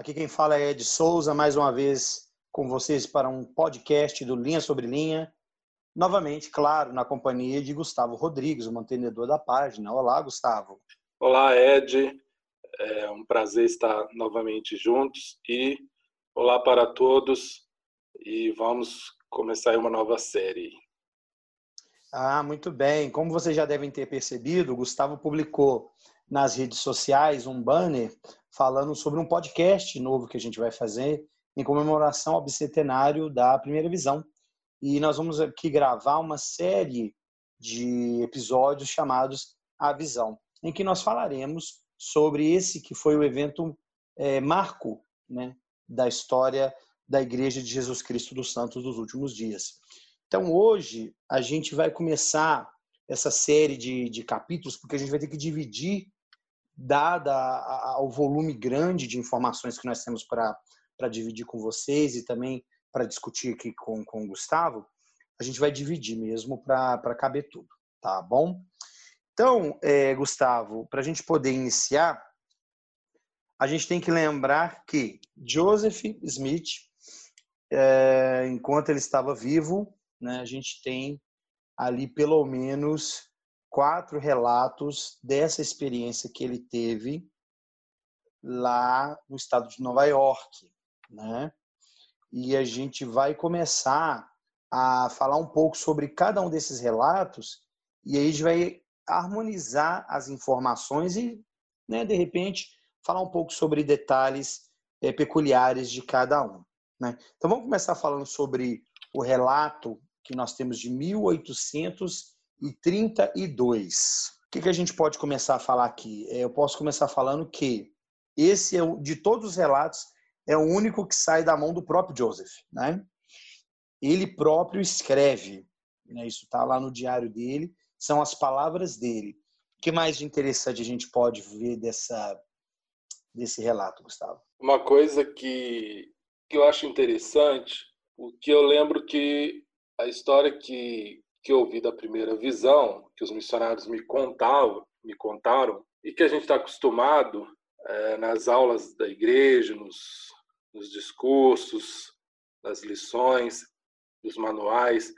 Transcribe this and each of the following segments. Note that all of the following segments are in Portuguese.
aqui quem fala é Ed Souza, mais uma vez com vocês para um podcast do Linha sobre Linha. Novamente, claro, na companhia de Gustavo Rodrigues, o mantenedor da página. Olá, Gustavo. Olá, Ed. É um prazer estar novamente juntos e olá para todos e vamos começar uma nova série. Ah, muito bem. Como vocês já devem ter percebido, o Gustavo publicou nas redes sociais um banner falando sobre um podcast novo que a gente vai fazer em comemoração ao bicentenário da primeira visão. E nós vamos aqui gravar uma série de episódios chamados A Visão, em que nós falaremos sobre esse que foi o evento é, marco né, da história da Igreja de Jesus Cristo dos Santos dos últimos dias. Então, hoje, a gente vai começar essa série de, de capítulos, porque a gente vai ter que dividir, dada ao volume grande de informações que nós temos para dividir com vocês e também para discutir aqui com, com o Gustavo, a gente vai dividir mesmo para caber tudo, tá bom? Então, é, Gustavo, para a gente poder iniciar, a gente tem que lembrar que Joseph Smith, é, enquanto ele estava vivo, né, a gente tem ali pelo menos quatro relatos dessa experiência que ele teve lá no estado de Nova York, né? E a gente vai começar a falar um pouco sobre cada um desses relatos e aí a gente vai harmonizar as informações e, né, de repente, falar um pouco sobre detalhes é, peculiares de cada um. Né? Então, vamos começar falando sobre o relato que nós temos de 1832. O que, que a gente pode começar a falar aqui? É, eu posso começar falando que esse, é, de todos os relatos, é o único que sai da mão do próprio Joseph. Né? Ele próprio escreve, né? isso está lá no diário dele, são as palavras dele. O que mais de interessante a gente pode ver dessa, desse relato, Gustavo? Uma coisa que, que eu acho interessante, o que eu lembro que a história que, que ouvi da primeira visão, que os missionários me contavam, me contaram, e que a gente está acostumado é, nas aulas da igreja, nos, nos discursos, nas lições, nos manuais,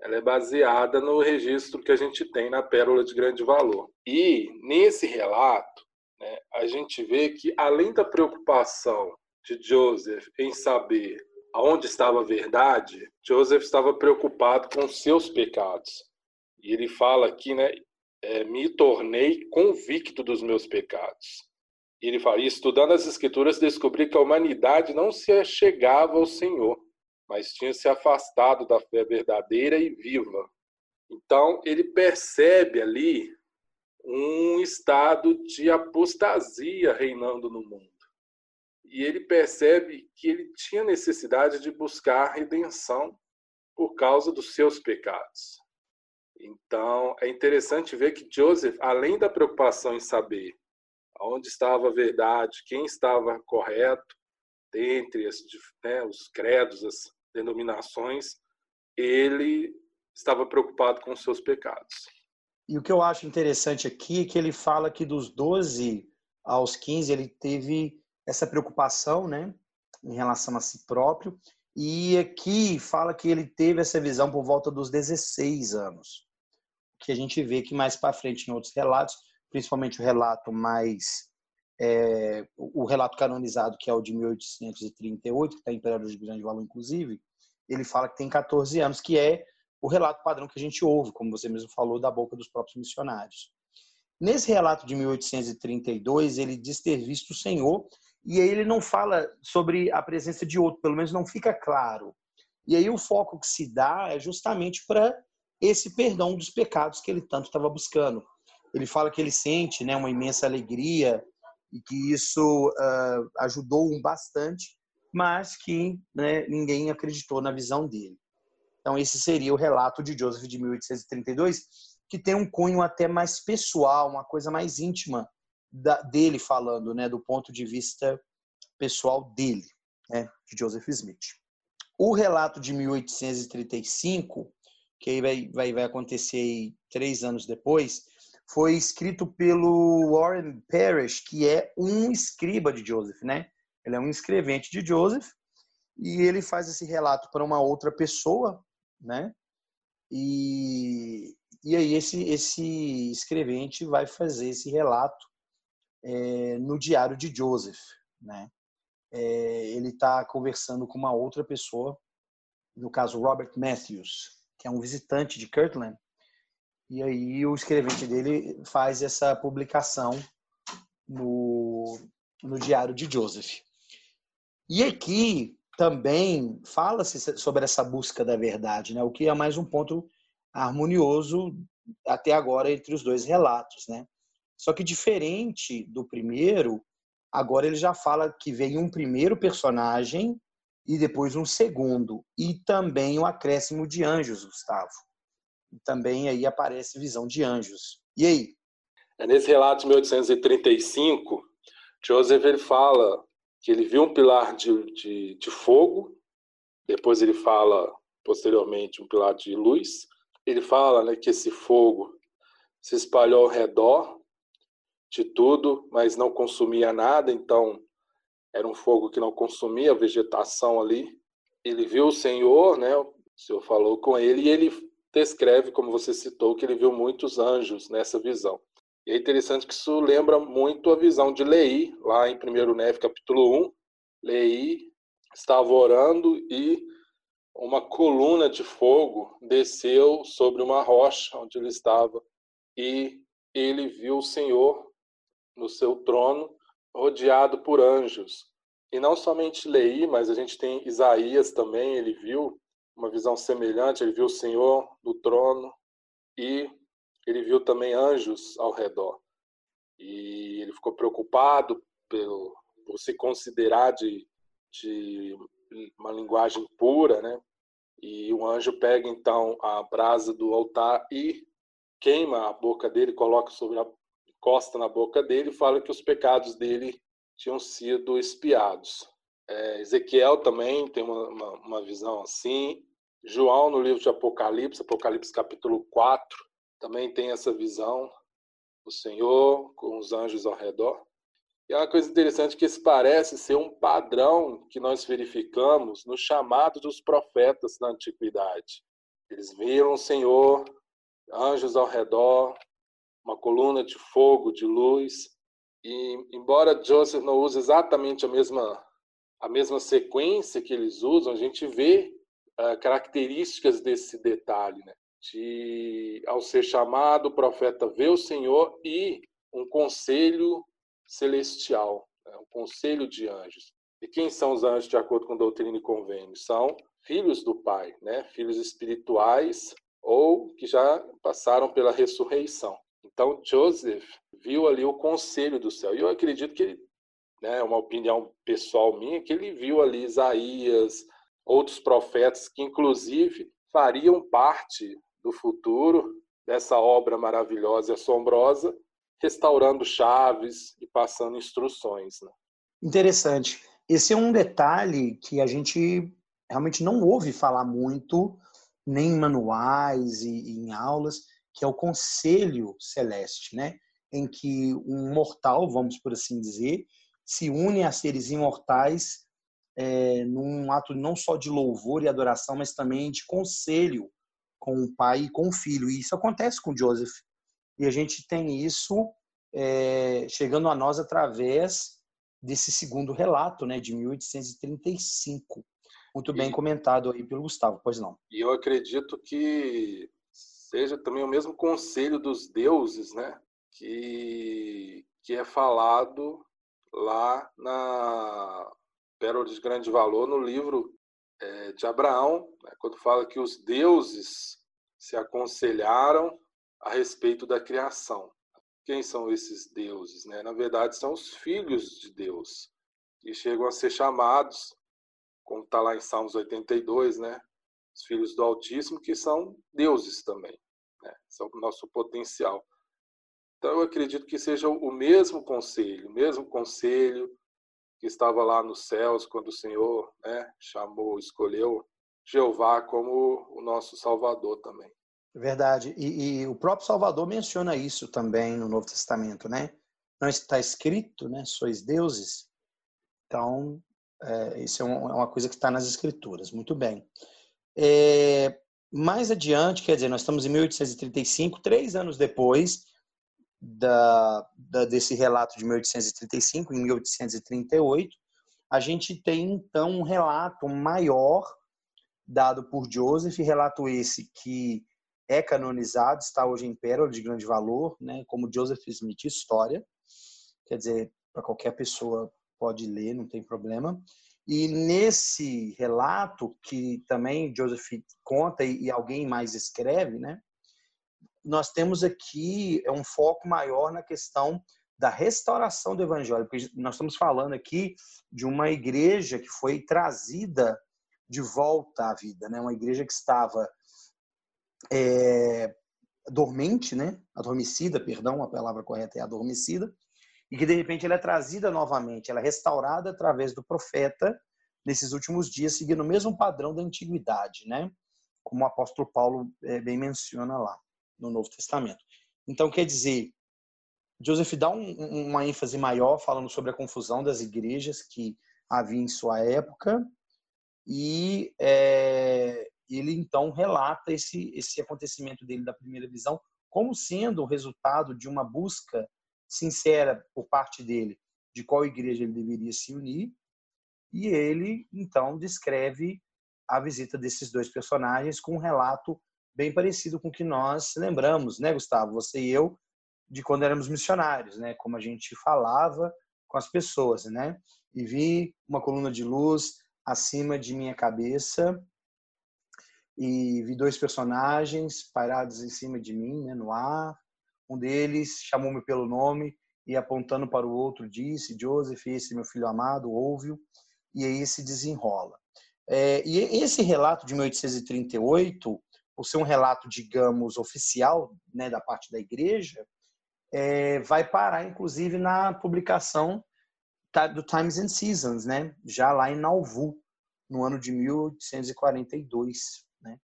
ela é baseada no registro que a gente tem na Pérola de Grande Valor. E nesse relato, né, a gente vê que além da preocupação de Joseph em saber aonde estava a verdade, Joseph estava preocupado com seus pecados. E ele fala aqui, né, é, me tornei convicto dos meus pecados. E ele fala, estudando as escrituras, descobri que a humanidade não se chegava ao Senhor mas tinha se afastado da fé verdadeira e viva. Então, ele percebe ali um estado de apostasia reinando no mundo. E ele percebe que ele tinha necessidade de buscar redenção por causa dos seus pecados. Então, é interessante ver que Joseph, além da preocupação em saber onde estava a verdade, quem estava correto, dentre as, né, os credos, as denominações, ele estava preocupado com os seus pecados. E o que eu acho interessante aqui é que ele fala que dos 12 aos 15 ele teve essa preocupação, né, em relação a si próprio, e aqui fala que ele teve essa visão por volta dos 16 anos. Que a gente vê que mais para frente em outros relatos, principalmente o relato mais é, o relato canonizado, que é o de 1838, que está em Império de Grande Valor, inclusive, ele fala que tem 14 anos, que é o relato padrão que a gente ouve, como você mesmo falou, da boca dos próprios missionários. Nesse relato de 1832, ele diz ter visto o Senhor, e aí ele não fala sobre a presença de outro, pelo menos não fica claro. E aí o foco que se dá é justamente para esse perdão dos pecados que ele tanto estava buscando. Ele fala que ele sente né, uma imensa alegria e que isso uh, ajudou um bastante mas que né, ninguém acreditou na visão dele. Então, esse seria o relato de Joseph de 1832, que tem um cunho até mais pessoal, uma coisa mais íntima da, dele falando, né, do ponto de vista pessoal dele, né, de Joseph Smith. O relato de 1835, que aí vai, vai, vai acontecer aí três anos depois, foi escrito pelo Warren Parrish, que é um escriba de Joseph, né? Ele é um escrevente de Joseph e ele faz esse relato para uma outra pessoa, né? E, e aí esse, esse escrevente vai fazer esse relato é, no diário de Joseph, né? É, ele está conversando com uma outra pessoa, no caso Robert Matthews, que é um visitante de Kirtland, e aí o escrevente dele faz essa publicação no, no diário de Joseph. E aqui também fala-se sobre essa busca da verdade, né? o que é mais um ponto harmonioso até agora entre os dois relatos. Né? Só que diferente do primeiro, agora ele já fala que veio um primeiro personagem e depois um segundo, e também o um acréscimo de anjos, Gustavo. E também aí aparece visão de anjos. E aí? É nesse relato de 1835, Joseph ele fala que ele viu um pilar de, de, de fogo, depois ele fala posteriormente um pilar de luz. Ele fala né, que esse fogo se espalhou ao redor de tudo, mas não consumia nada, então era um fogo que não consumia a vegetação ali. Ele viu o Senhor, né? O Senhor falou com ele e ele descreve, como você citou, que ele viu muitos anjos nessa visão. E é interessante que isso lembra muito a visão de Lei, lá em 1 Neve, capítulo 1. Lei estava orando e uma coluna de fogo desceu sobre uma rocha onde ele estava e ele viu o Senhor no seu trono rodeado por anjos. E não somente Lei, mas a gente tem Isaías também, ele viu uma visão semelhante, ele viu o Senhor no trono e ele viu também anjos ao redor. E ele ficou preocupado pelo, por se considerar de, de uma linguagem pura, né? E o anjo pega então a brasa do altar e queima a boca dele, coloca sobre a costa na boca dele e fala que os pecados dele tinham sido espiados. É, Ezequiel também tem uma, uma, uma, visão assim. João, no livro de Apocalipse, Apocalipse capítulo 4, também tem essa visão do Senhor com os anjos ao redor. E é uma coisa interessante que isso parece ser um padrão que nós verificamos no chamado dos profetas da antiguidade. Eles viram o Senhor, anjos ao redor, uma coluna de fogo, de luz. E embora Joseph não use exatamente a mesma a mesma sequência que eles usam, a gente vê uh, características desse detalhe, né? de, ao ser chamado, o profeta vê o Senhor e um conselho celestial, né? um conselho de anjos. E quem são os anjos de acordo com doutrina e convênio? São filhos do Pai, né? filhos espirituais ou que já passaram pela ressurreição. Então, Joseph viu ali o conselho do céu. E eu acredito que ele, né, uma opinião pessoal minha, que ele viu ali Isaías, outros profetas que, inclusive, fariam parte do futuro, dessa obra maravilhosa e assombrosa, restaurando chaves e passando instruções. Né? Interessante. Esse é um detalhe que a gente realmente não ouve falar muito, nem em manuais e em aulas, que é o conselho celeste, né? em que um mortal, vamos por assim dizer, se une a seres imortais é, num ato não só de louvor e adoração, mas também de conselho com o pai e com o filho. E isso acontece com Joseph. E a gente tem isso é, chegando a nós através desse segundo relato, né, de 1835. Muito bem e, comentado aí pelo Gustavo, pois não. E eu acredito que seja também o mesmo conselho dos deuses, né, que, que é falado lá na Pérola de Grande Valor, no livro é, de Abraão, né, quando fala que os deuses se aconselharam a respeito da criação. Quem são esses deuses? Né? Na verdade, são os filhos de Deus, que chegam a ser chamados, como está lá em Salmos 82, né? Os filhos do Altíssimo, que são deuses também, né? são o nosso potencial. Então, eu acredito que seja o mesmo conselho, o mesmo conselho que estava lá nos céus quando o Senhor né, chamou, escolheu Jeová como o nosso Salvador também. Verdade. E, e, o próprio Salvador menciona isso também no Novo Testamento, né? Não está escrito, né? Sois deuses. Então, é, isso é, é uma coisa que está nas escrituras. Muito bem. É, mais adiante, quer dizer, nós estamos em 1835, três anos depois da, da, desse relato de 1835, em 1838, a gente tem então um relato maior dado por Joseph, relato esse que é canonizado, está hoje em Pérola de grande valor, né, como Joseph Smith História, quer dizer, para qualquer pessoa pode ler, não tem problema. E nesse relato, que também Joseph conta e alguém mais escreve, né, nós temos aqui um foco maior na questão da restauração do evangelho, porque nós estamos falando aqui de uma igreja que foi trazida de volta à vida, né? Uma igreja que estava é, dormente, né? Adormecida, perdão, a palavra correta é adormecida, e que de repente ela é trazida novamente, ela é restaurada através do profeta nesses últimos dias, seguindo o mesmo padrão da antiguidade, né? Como o apóstolo Paulo é, bem menciona lá no Novo Testamento. Então, quer dizer, Joseph dá um, uma ênfase maior falando sobre a confusão das igrejas que havia em sua época e é, ele então relata esse, esse acontecimento dele da primeira visão como sendo o resultado de uma busca sincera por parte dele de qual igreja ele deveria se unir e ele então descreve a visita desses dois personagens com um relato bem parecido com o que nós lembramos, né, Gustavo? Você e eu de quando éramos missionários, né? Como a gente falava com as pessoas, né? E vi uma coluna de luz acima de minha cabeça e vi dois personagens parados em cima de mim, né, no ar. Um deles chamou-me pelo nome e apontando para o outro disse: Joseph, esse meu filho amado, ouve-o. E aí se desenrola. É, e esse relato de 1838, por ser um relato, digamos, oficial, né, da parte da igreja, é, vai parar, inclusive, na publicação do Times and Seasons, né? já lá em Nauvoo, no ano de 1842. Né?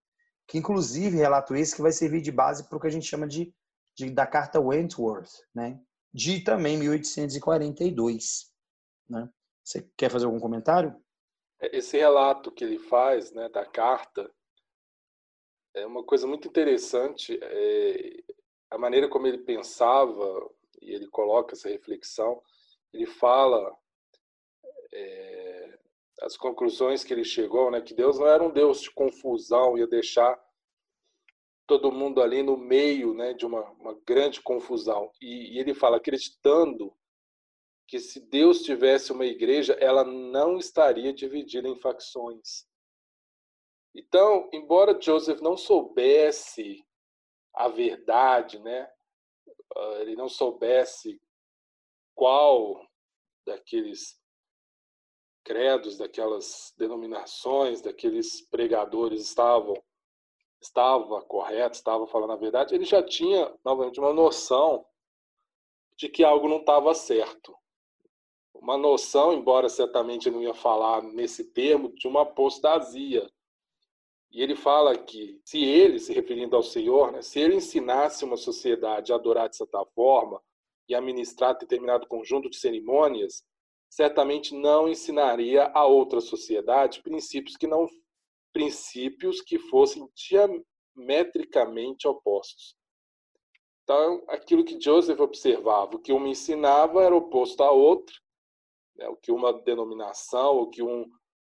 Que, inclusive, relato esse que vai servir de base para o que a gente chama de, de da Carta Wentworth, né? de também 1842. Né? Você quer fazer algum comentário? É, esse relato que ele faz né, da carta é uma coisa muito interessante. É, a maneira como ele pensava e ele coloca essa reflexão, ele fala é, as conclusões que ele chegou, né, que Deus não era um Deus de confusão, ia deixar todo mundo ali no meio, né, de uma, uma grande confusão. E, e ele fala acreditando que se Deus tivesse uma igreja, ela não estaria dividida em facções. Então, embora Joseph não soubesse a verdade, né? Ah, ele não soubesse qual daqueles credos, daquelas denominações, daqueles pregadores estavam estava correto, estava falando a verdade, ele já tinha novamente uma noção de que algo não estava certo. Uma noção, embora certamente não ia falar nesse termo, de uma apostasia, e ele fala que se ele, se referindo ao Senhor, né, se ele ensinasse uma sociedade a adorar de certa forma e a ministrar determinado conjunto de cerimônias, certamente não ensinaria a outra sociedade princípios que não princípios que fossem diametricamente opostos. Então, aquilo que Joseph observava, o que uma ensinava era oposto à outra, né, o que uma denominação, o que um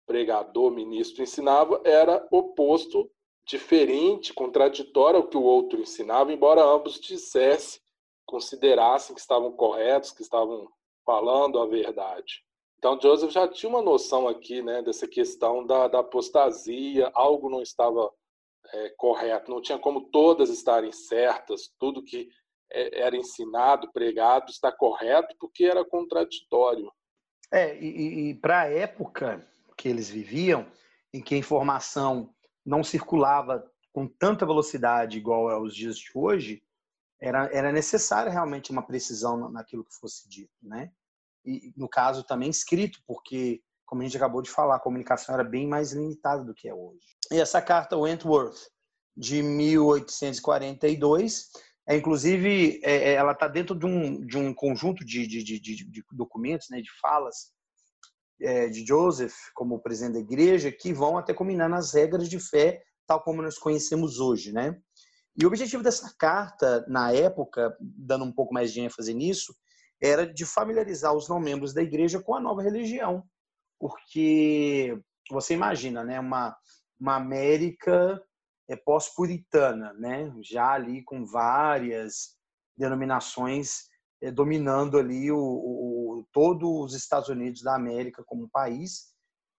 pregador, ministro ensinava era oposto, diferente, contraditório ao que o outro ensinava, embora ambos dissessem, considerassem que estavam corretos, que estavam falando a verdade. Então, Joseph já tinha uma noção aqui né, dessa questão da, da apostasia, algo não estava é, correto, não tinha como todas estarem certas, tudo que é, era ensinado, pregado, está correto, porque era contraditório. É, e, e para a época, que eles viviam, em que a informação não circulava com tanta velocidade igual aos dias de hoje, era, era necessária realmente uma precisão naquilo que fosse dito, né? E, no caso, também escrito, porque, como a gente acabou de falar, a comunicação era bem mais limitada do que é hoje. E essa carta Wentworth, de 1842, é, inclusive, é, é ela está dentro de um, de um conjunto de, de, de, de documentos, né, de falas, é, de Joseph como presidente da igreja que vão até combinar nas regras de fé tal como nós conhecemos hoje, né? E o objetivo dessa carta, na época, dando um pouco mais de ênfase nisso, era de familiarizar os não membros da igreja com a nova religião. Porque você imagina, né, uma, uma América é, pós-puritana, né, já ali com várias denominações é, dominando ali o, o, todos os Estados Unidos da América como país,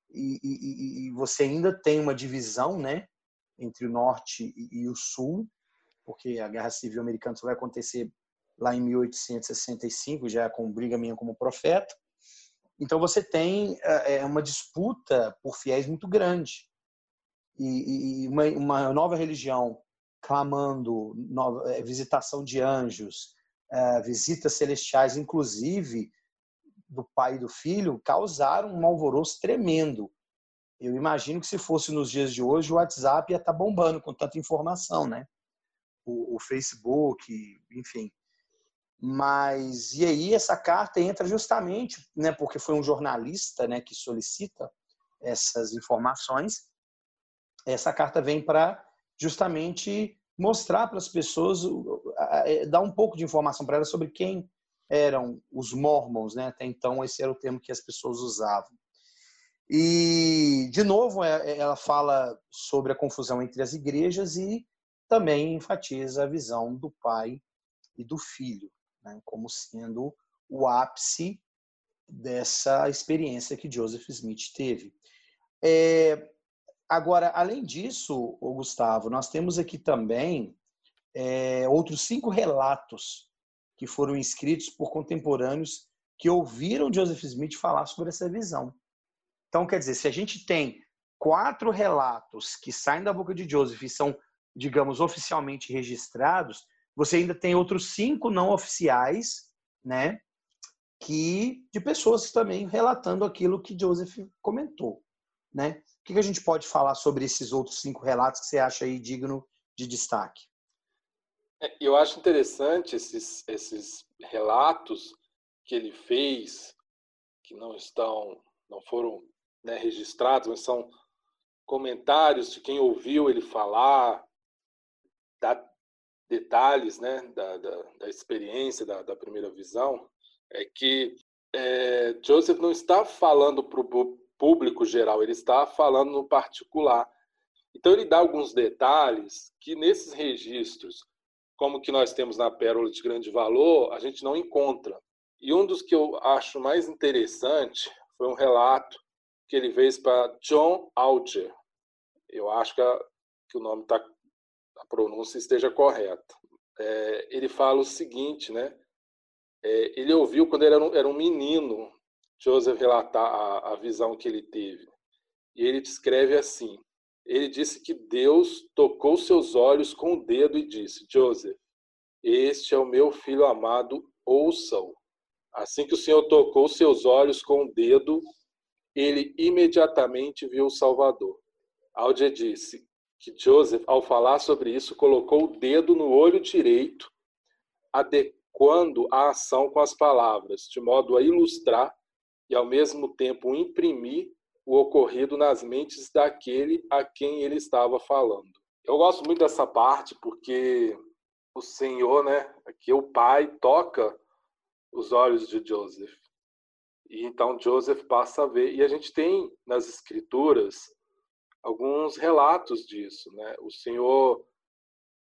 e, e, e, você ainda tem uma divisão né, entre o norte e, e o sul, porque a Guerra Civil Americana só vai acontecer lá em 1865, já com Brigham Young como profeta. Então você tem é, uma disputa por fiéis muito grande e, e uma, uma, nova religião clamando nova, é, visitação de anjos, é, visitas celestiais, inclusive do pai e do filho, causaram um alvoroço tremendo. Eu imagino que se fosse nos dias de hoje, o WhatsApp ia estar tá bombando com tanta informação, né? O, o Facebook, enfim. Mas e aí essa carta entra justamente, né? Porque foi um jornalista, né, que solicita essas informações. Essa carta vem para justamente mostrar para as pessoas, é, dar um pouco de informação para elas sobre quem eram os mormons, né? Até então esse era o termo que as pessoas usavam. E de novo é, é, ela fala sobre a confusão entre as igrejas e também enfatiza a visão do pai e do filho, né? como sendo o ápice dessa experiência que Joseph Smith teve. É, Agora, além disso, Gustavo, nós temos aqui também é, outros cinco relatos que foram escritos por contemporâneos que ouviram Joseph Smith falar sobre essa visão. Então, quer dizer, se a gente tem quatro relatos que saem da boca de Joseph e são, digamos, oficialmente registrados, você ainda tem outros cinco não oficiais, né? Que de pessoas também relatando aquilo que Joseph comentou, né? que, que a gente pode falar sobre esses outros cinco relatos que você acha aí digno de destaque? É, eu acho interessante esses, esses relatos que ele fez, que não estão, não foram né, registrados, mas são comentários de quem ouviu ele falar, dá detalhes né, da, da, da experiência, da, da, primeira visão, é que é, Joseph não está falando para o público geral, ele está falando no particular. Então ele dá alguns detalhes que nesses registros, como que nós temos na Pérola de Grande Valor, a gente não encontra. E um dos que eu acho mais interessante foi um relato que ele fez para John Alger. Eu acho que, a, que o nome está, a pronúncia esteja correta. É, ele fala o seguinte, né? É, ele ouviu quando ele era um, era um menino Joseph relatar a, a visão que ele teve. E ele descreve assim: ele disse que Deus tocou seus olhos com o dedo e disse: Joseph, este é o meu filho amado, ouça-o. Assim que o Senhor tocou seus olhos com o dedo, ele imediatamente viu o Salvador. Aldia disse que Joseph, ao falar sobre isso, colocou o dedo no olho direito, adequando a ação com as palavras, de modo a ilustrar e, ao mesmo tempo, imprimir o ocorrido nas mentes daquele a quem ele estava falando. Eu gosto muito dessa parte porque o Senhor, né, aqui o Pai toca os olhos de Joseph. E então Joseph passa a ver. E a gente tem nas escrituras alguns relatos disso, né? O Senhor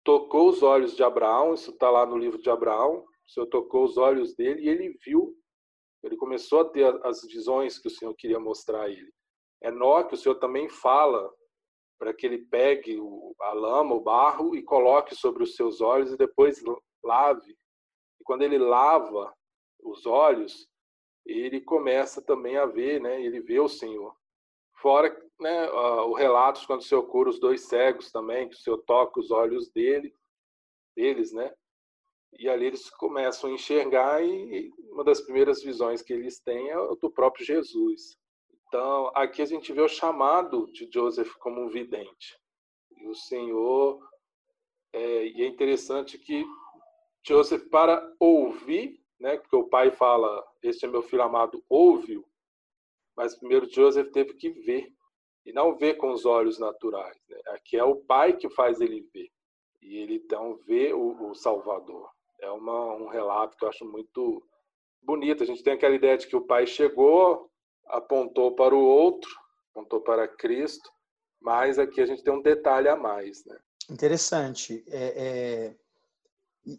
tocou os olhos de Abraão, isso está lá no livro de Abraão. O Senhor tocou os olhos dele e ele viu ele começou a ter as visões que o Senhor queria mostrar a ele. Enoque, o Senhor também fala para que ele pegue a lama, o barro e coloque sobre os seus olhos e depois lave. E quando ele lava os olhos, ele começa também a ver, né? Ele vê o Senhor. Fora né, o relato quando o Senhor cura os dois cegos também, que o Senhor toca os olhos dele, deles, né? E ali eles começam a enxergar e uma das primeiras visões que eles têm é do próprio Jesus. Então, aqui a gente vê o chamado de Joseph como um vidente. E o Senhor, é, e é interessante que Joseph, para ouvir, né, porque o pai fala, este é meu filho amado, ouve-o, mas primeiro Joseph teve que ver e não ver com os olhos naturais. Né? Aqui é o pai que faz ele ver e ele então vê o, o Salvador. É uma, um relato que eu acho muito bonito. A gente tem aquela ideia de que o pai chegou, apontou para o outro, apontou para Cristo, mas aqui a gente tem um detalhe a mais, né? Interessante. É, é...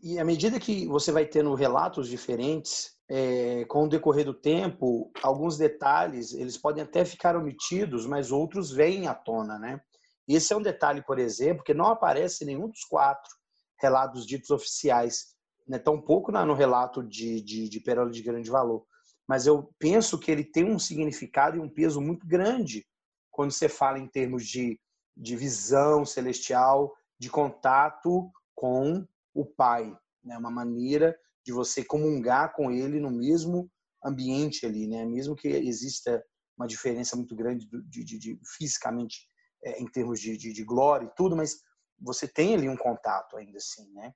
E à medida que você vai tendo relatos diferentes, é, com o decorrer do tempo, alguns detalhes eles podem até ficar omitidos, mas outros vêm à tona, né? Esse é um detalhe, por exemplo, que não aparece em nenhum dos quatro relatos ditos oficiais, né? tão pouco no relato de, de, de de Grande Valor. Mas eu penso que ele tem um significado e um peso muito grande quando você fala em termos de, de visão celestial, de contato com o Pai. Né? Uma maneira de você comungar com Ele no mesmo ambiente ali, né? mesmo que exista uma diferença muito grande de, de, de fisicamente é, em termos de, de, de, glória e tudo, mas você tem ali um contato ainda assim, né?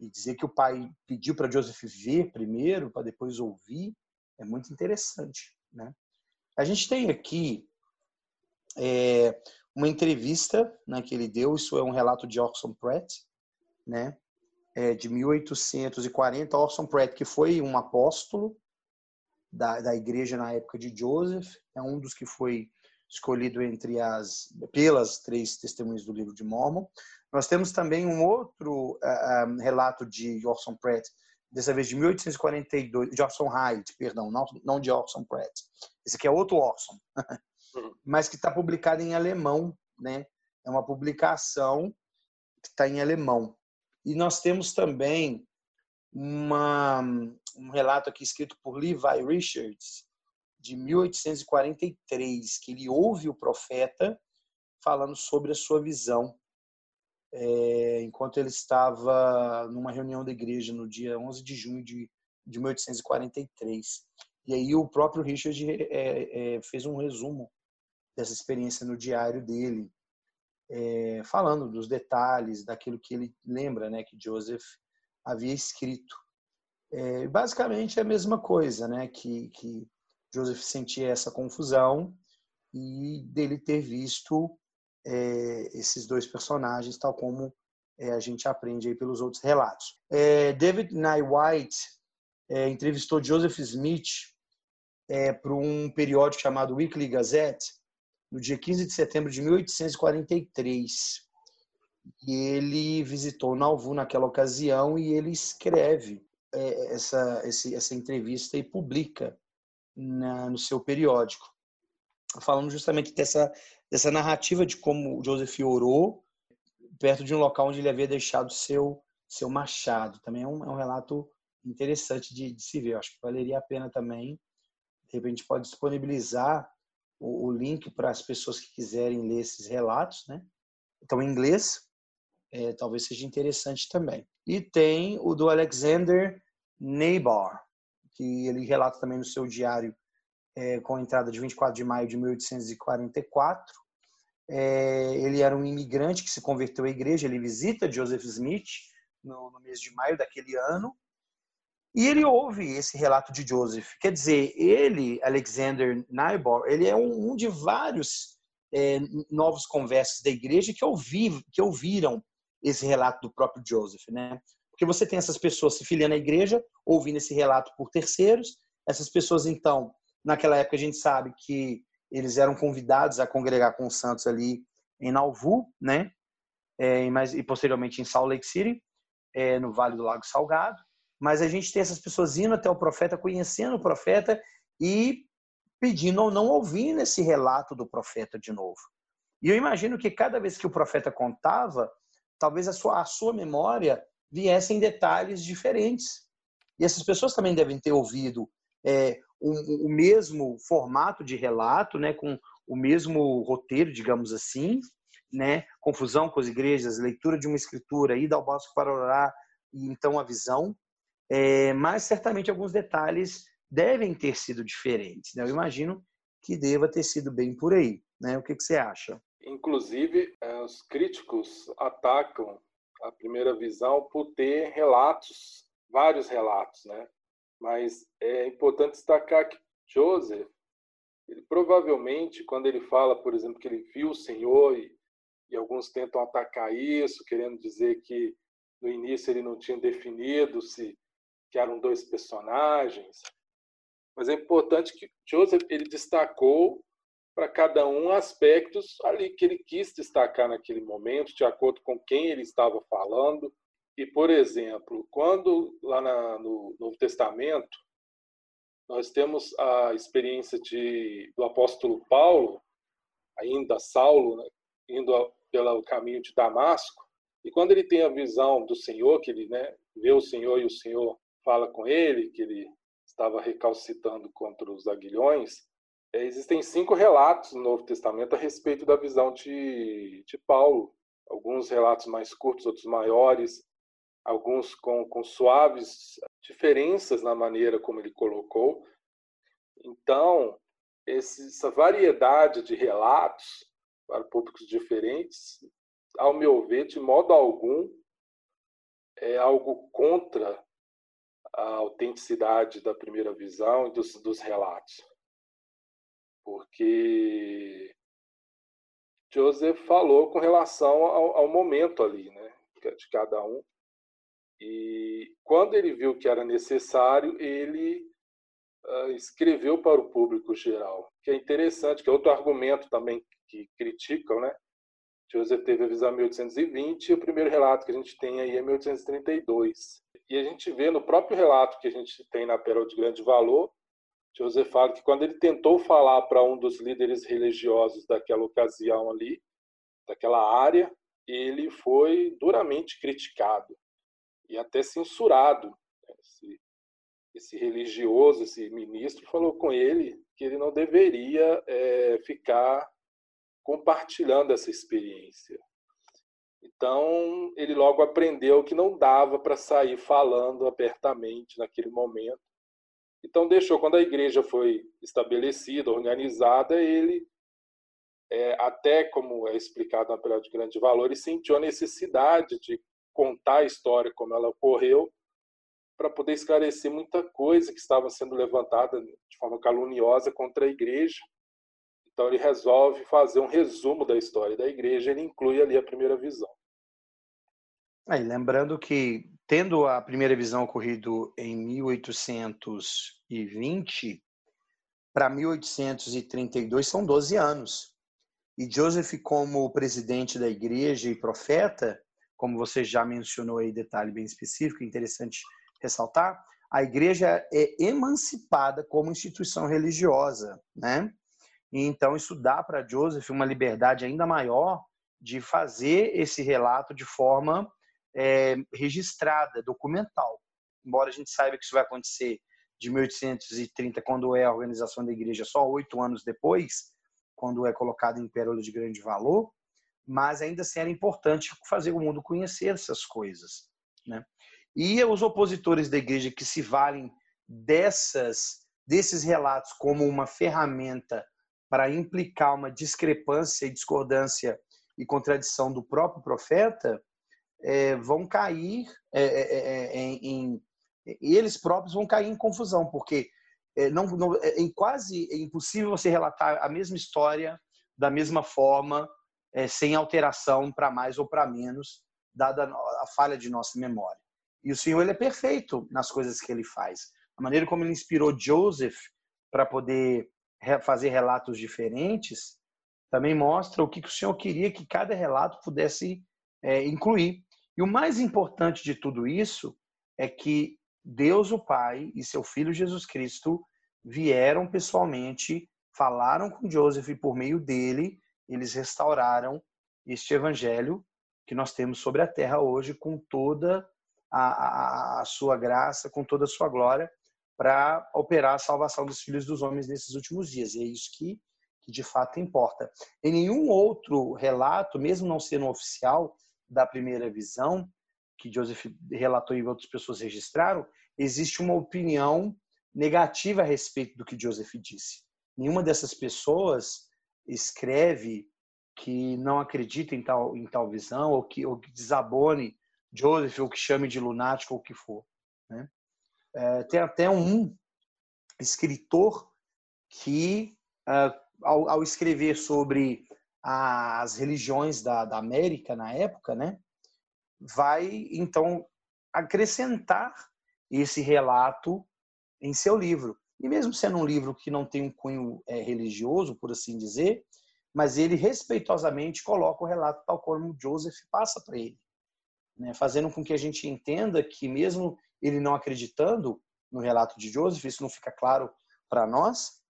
E dizer que o pai pediu para Joseph ver primeiro, para depois ouvir, é muito interessante, né? A gente tem aqui é, uma entrevista né, que ele deu, isso é um relato de Orson Pratt, né? É, de 1840, Orson Pratt, que foi um apóstolo da, da igreja na época de Joseph, é um dos que foi escolhido entre as pelas três testemunhas do livro de Mormon. Nós temos também um outro uh, um, relato de Orson Pratt, dessa vez de 1842, de Orson Hyde, perdão, não, não de Orson Pratt. Esse aqui é outro Orson, mas que está publicado em alemão, né? É uma publicação que está em alemão. E nós temos também uma, um relato aqui escrito por Levi Richards, de 1843, que ele ouve o profeta falando sobre a sua visão, é, enquanto ele estava numa reunião da igreja no dia 11 de junho de, de 1843. E aí o próprio Richard é, é, fez um resumo dessa experiência no diário dele, é, falando dos detalhes, daquilo que ele lembra, né, que Joseph havia escrito. É, basicamente é a mesma coisa, né, que, que Joseph sentia essa confusão e dele ter visto é, esses dois personagens, tal como a gente aprende aí pelos outros relatos. David Nye White entrevistou Joseph Smith para um periódico chamado Weekly Gazette no dia 15 de setembro de 1843. E ele visitou Nauvoo naquela ocasião e ele escreve é, essa, essa entrevista e publica no seu periódico, falando justamente dessa, dessa narrativa de como Joseph orou perto de um local onde ele havia deixado seu seu machado. Também é um, é um relato interessante de, de, se ver. Acho que valeria a pena também. De repente, pode disponibilizar o, o link para as pessoas que quiserem ler esses relatos, né? Então, em inglês, é, talvez seja interessante também. E tem o do Alexander Neighbor, que ele relata também no seu diário é, com a entrada de 24 de maio de 1844. É, ele era um imigrante que se converteu à igreja, ele visita Joseph Smith no, no mês de maio daquele ano, e ele ouve esse relato de Joseph. Quer dizer, ele, Alexander Nybor, ele é um, um de vários é, novos conversos da igreja que, ouvi, que ouviram esse relato do próprio Joseph, né? Porque você tem essas pessoas se filiando à igreja, ouvindo esse relato por terceiros. Essas pessoas, então, naquela época a gente sabe que eles eram convidados a congregar com os santos ali em Nauvoo, né? É, mas, e posteriormente em Salt Lake City, é, no Vale do Lago Salgado. Mas a gente tem essas pessoas indo até o profeta, conhecendo o profeta e pedindo ou não ouvindo esse relato do profeta de novo. E eu imagino que cada vez que o profeta contava, talvez a sua, a sua memória detalhes diferentes. E essas pessoas também devem ter ouvido é, o, o, mesmo formato de relato, né, com o mesmo roteiro, digamos assim, né, confusão com as igrejas, leitura de uma escritura, ida ao bosque para orar e então a visão. É, mas certamente alguns detalhes devem ter sido diferentes. Né? Eu imagino que deva ter sido bem por aí. Né? O que, que você acha? Inclusive, é, os críticos atacam a primeira visão por ter relatos, vários relatos, né? Mas é importante destacar que Joseph Ele provavelmente, quando ele fala, por exemplo, que ele viu o Senhor e, e alguns tentam atacar isso, querendo dizer que no início ele não tinha definido se que eram dois personagens, mas é importante que Joseph ele destacou para cada um aspectos ali que ele quis destacar naquele momento, de acordo com quem ele estava falando. E, por exemplo, quando lá na, no Novo Testamento nós temos a experiência de, do apóstolo Paulo, ainda Saulo, né, indo pelo caminho de Damasco, e quando ele tem a visão do Senhor, que ele né, vê o Senhor e o Senhor fala com ele, que ele estava recalcitando contra os aguilhões, é, existem cinco relatos no Novo Testamento a respeito da visão de, de Paulo. Alguns relatos mais curtos, outros maiores, alguns com, com suaves diferenças na maneira como ele colocou. Então, essa variedade de relatos para públicos diferentes, ao meu ver, de modo algum, é algo contra a autenticidade da primeira visão e dos, dos relatos. Porque Joseph falou com relação ao, ao momento ali, né, de cada um. E quando ele viu que era necessário, ele uh, escreveu para o público geral, que é interessante, que é outro argumento também que criticam, né? Joseph teve a visão em 1820 e o primeiro relato que a gente tem aí é 1832. E a gente vê no próprio relato que a gente tem na Pérola de Grande Valor, Joseph fala que quando ele tentou falar para um dos líderes religiosos daquela ocasião ali, daquela área, ele foi duramente criticado e até censurado. Esse, esse religioso, esse ministro, falou com ele que ele não deveria é, ficar compartilhando essa experiência. Então, ele logo aprendeu que não dava para sair falando abertamente naquele momento. Então, deixou, quando a igreja foi estabelecida, organizada, ele, é, até como é explicado na Pelé de Grande Valor, ele sentiu a necessidade de contar a história como ela ocorreu, para poder esclarecer muita coisa que estava sendo levantada de forma caluniosa contra a igreja. Então ele resolve fazer um resumo da história da igreja, ele inclui ali a primeira visão. Aí, lembrando que, tendo a primeira visão ocorrido em 1820, para 1832 são 12 anos. E Joseph, como presidente da igreja e profeta, como você já mencionou aí, detalhe bem específico, interessante ressaltar, a igreja é emancipada como instituição religiosa, né? Então isso dá para Joseph uma liberdade ainda maior de fazer esse relato de forma é, registrada, documental. Embora a gente saiba que isso vai acontecer de 1830, quando é a organização da igreja, só oito anos depois, quando é colocado em pérola de grande valor, mas ainda assim era importante fazer o mundo conhecer essas coisas. Né? E os opositores da igreja que se valem dessas desses relatos como uma ferramenta para implicar uma discrepância e discordância e contradição do próprio profeta, é, vão cair é, é, é, é em, em, eles próprios vão cair em confusão, porque é, não, não, é quase impossível você relatar a mesma história da mesma forma, sem alteração para mais ou para menos, dada a falha de nossa memória. E o Senhor ele é perfeito nas coisas que ele faz. A maneira como ele inspirou Joseph para poder fazer relatos diferentes também mostra o que o Senhor queria que cada relato pudesse incluir. E o mais importante de tudo isso é que Deus, o Pai, e seu Filho Jesus Cristo vieram pessoalmente, falaram com Joseph e por meio dele eles restauraram este evangelho que nós temos sobre a terra hoje com toda a, a, a sua graça, com toda a sua glória para operar a salvação dos filhos dos homens nesses últimos dias. E é isso que, que de fato importa. Em nenhum outro relato, mesmo não sendo oficial, da primeira visão, que Joseph relatou e outras pessoas registraram, existe uma opinião negativa a respeito do que Joseph disse. Nenhuma dessas pessoas escreve que não acredita em tal, em tal visão, ou que, ou que desabone Joseph, ou que chame de lunático, ou o que for. É, tem até um escritor que uh, ao, ao, escrever sobre as religiões da, da América na época, né, vai então acrescentar esse relato em seu livro. E mesmo sendo um livro que não tem um cunho é, religioso, por assim dizer, mas ele respeitosamente coloca o relato tal como Joseph passa para ele, né? fazendo com que a gente entenda que mesmo ele não acreditando no relato de Joseph, isso não fica claro para nós,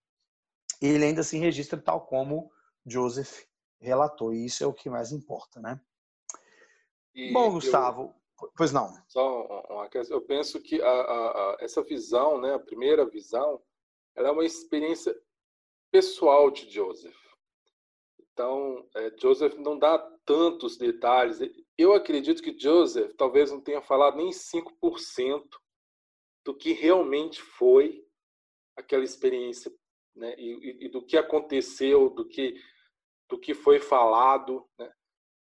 ele ainda se registra tal como Joseph relatou, e isso é o que mais importa, né? E Bom, Gustavo, eu, pois não. Só uma questão, eu penso que a, a, a, essa visão, né, a primeira visão, ela é uma experiência pessoal de Joseph. Então, é, Joseph não dá tantos detalhes. Eu acredito que Joseph talvez não tenha falado nem 5% do que realmente foi aquela experiência, né? E, e, e, do que aconteceu, do que do que foi falado, né?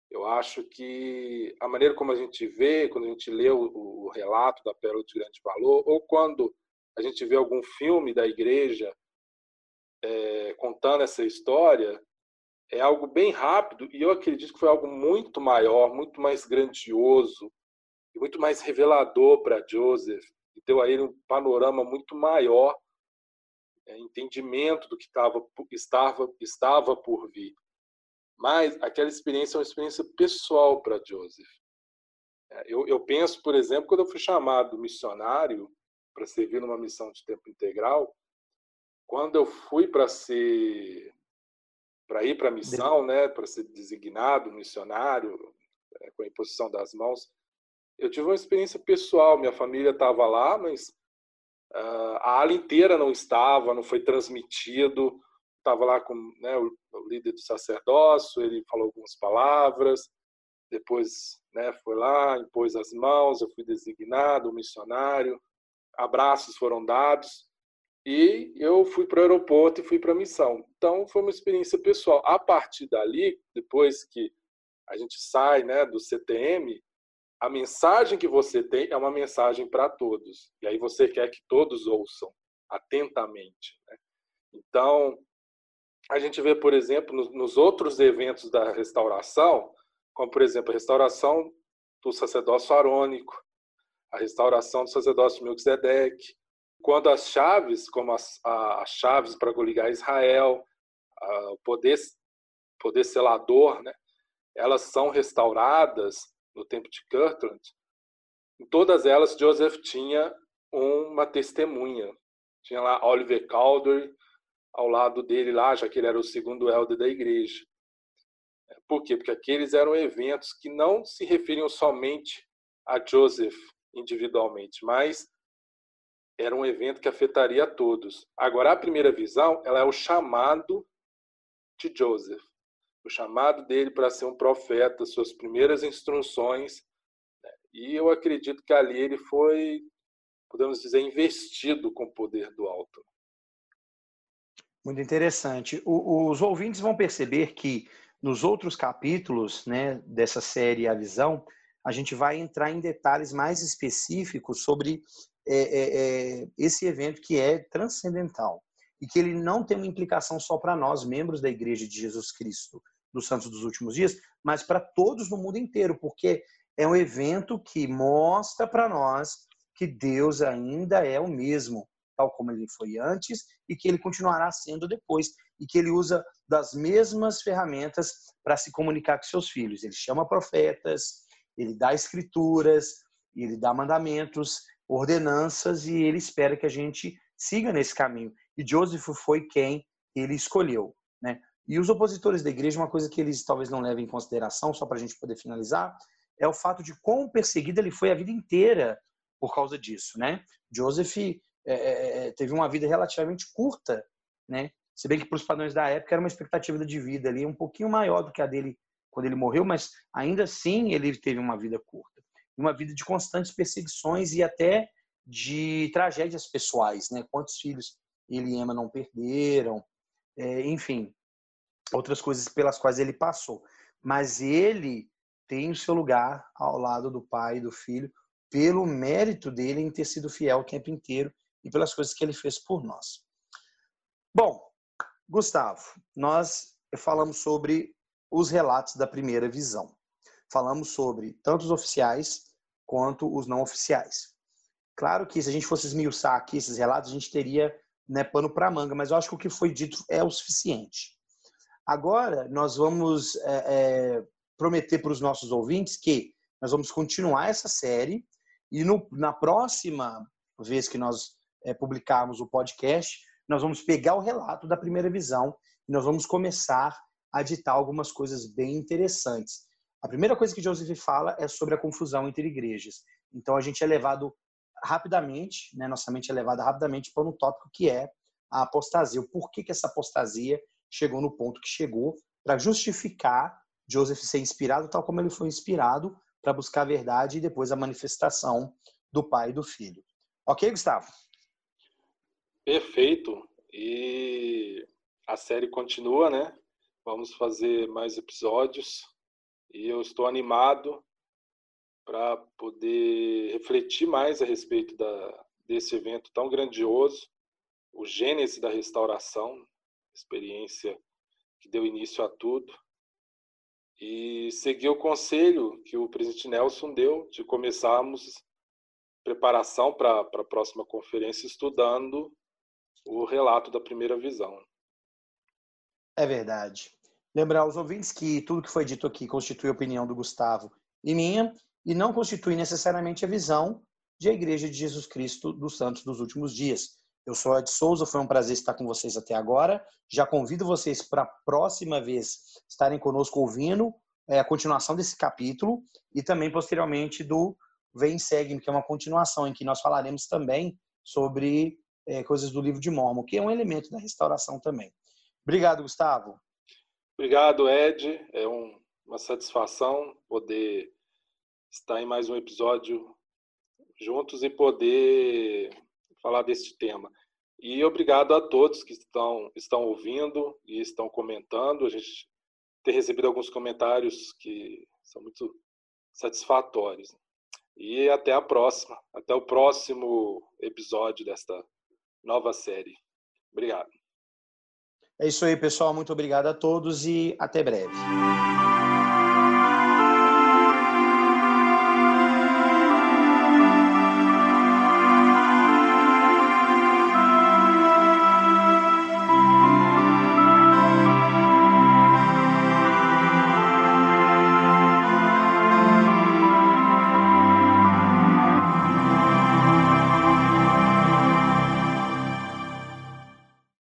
Eu acho que a maneira como a gente vê, quando a gente lê o, o relato da Pérola de Grande Valor, ou quando a gente vê algum filme da igreja é, contando essa história, é algo bem rápido e eu acredito que foi algo muito maior, muito mais grandioso e muito mais revelador para Joseph. E deu a ele um panorama muito maior, é, entendimento do que tava, estava, estava por vir. Mas aquela experiência é uma experiência pessoal para Joseph. É, eu, eu penso, por exemplo, quando eu fui chamado missionário para servir numa missão de tempo integral, quando eu fui para ser para ir para a missão, né, para ser designado missionário, é, com a imposição das mãos, eu tive uma experiência pessoal. Minha família estava lá, mas uh, a ala inteira não estava, não foi transmitido. Estava lá com né, o, o, líder do sacerdócio, ele falou algumas palavras, depois né, foi lá, impôs as mãos, eu fui designado missionário, abraços foram dados, e eu fui para o aeroporto e fui para a missão. Então, foi uma experiência pessoal. A partir dali, depois que a gente sai né, do CTM, a mensagem que você tem é uma mensagem para todos. E aí você quer que todos ouçam atentamente. Né? Então, a gente vê, por exemplo, nos outros eventos da restauração, como, por exemplo, a restauração do sacerdócio arônico, a restauração do sacerdócio Melquisedeque, quando as chaves, como as, as chaves para coligar Israel, o poder, poder selador, né, elas são restauradas no tempo de Kirtland, em todas elas Joseph tinha uma testemunha. Tinha lá Oliver Calder ao lado dele lá, já que ele era o segundo elder da igreja. Por quê? Porque aqueles eram eventos que não se referiam somente a Joseph individualmente, mas era um evento que afetaria a todos. Agora, a primeira visão, ela é o chamado de Joseph, o chamado dele para ser um profeta, suas primeiras instruções. Né? E eu acredito que ali ele foi, podemos dizer, investido com o poder do alto. Muito interessante. O, os ouvintes vão perceber que nos outros capítulos né, dessa série A Visão, a gente vai entrar em detalhes mais específicos sobre é, é, é, esse evento que é transcendental e que ele não tem uma implicação só para nós, membros da Igreja de Jesus Cristo dos Santos dos Últimos Dias, mas para todos no mundo inteiro, porque é um evento que mostra para nós que Deus ainda é o mesmo, tal como ele foi antes e que ele continuará sendo depois, e que ele usa das mesmas ferramentas para se comunicar com seus filhos. Ele chama profetas, ele dá escrituras, ele dá mandamentos, ordenanças e ele espera que a gente siga nesse caminho. E Joseph foi quem ele escolheu, né? E os opositores da igreja, uma coisa que eles talvez não levem em consideração, só para a gente poder finalizar, é o fato de quão perseguido ele foi a vida inteira por causa disso, né? Joseph é, teve uma vida relativamente curta, né? Se bem que para os padrões da época era uma expectativa de vida ali um pouquinho maior do que a dele quando ele morreu, mas ainda assim ele teve uma vida curta uma vida de constantes perseguições e até de tragédias pessoais, né? Quantos filhos ele e Emma não perderam, é, enfim, outras coisas pelas quais ele passou. Mas ele tem o seu lugar ao lado do pai e do filho pelo mérito dele em ter sido fiel o tempo inteiro e pelas coisas que ele fez por nós. Bom, Gustavo, nós falamos sobre os relatos da primeira visão. Falamos sobre tanto os oficiais quanto os não oficiais. Claro que se a gente fosse esmiuçar aqui esses relatos, a gente teria né, pano para manga, mas eu acho que o que foi dito é o suficiente. Agora, nós vamos é, é, prometer para os nossos ouvintes que nós vamos continuar essa série e no, na próxima vez que nós é, publicarmos o podcast, nós vamos pegar o relato da primeira visão e nós vamos começar a ditar algumas coisas bem interessantes. A primeira coisa que Joseph fala é sobre a confusão entre igrejas. Então a gente é levado rapidamente, né, nossa mente é levada rapidamente para um tópico que é a apostasia. O porquê que essa apostasia chegou no ponto que chegou para justificar Joseph ser inspirado tal como ele foi inspirado para buscar a verdade e depois a manifestação do pai e do filho. Ok, Gustavo? Perfeito. E a série continua, né? Vamos fazer mais episódios e eu estou animado para poder refletir mais a respeito da, desse evento tão grandioso, o gênese da restauração, experiência que deu início a tudo, e seguir o conselho que o presidente Nelson deu de começarmos preparação para a próxima conferência estudando o relato da primeira visão. É verdade. Lembrar aos ouvintes que tudo que foi dito aqui constitui a opinião do Gustavo e minha, e não constitui necessariamente a visão de a Igreja de Jesus Cristo dos Santos dos Últimos Dias. Eu sou Ed Souza, foi um prazer estar com vocês até agora. Já convido vocês para a próxima vez estarem conosco ouvindo é, a continuação desse capítulo e também posteriormente do Vem Segue, que é uma continuação em que nós falaremos também sobre é, coisas do livro de Mormon, que é um elemento da restauração também. Obrigado, Gustavo. Obrigado, Ed. É um, uma satisfação poder estar em mais um episódio juntos e poder falar deste tema. E obrigado a todos que estão, estão ouvindo e estão comentando. A gente tem recebido alguns comentários que são muito satisfatórios. E até a próxima, até o próximo episódio desta nova série. Obrigado. É isso aí, pessoal. Muito obrigado a todos e até breve.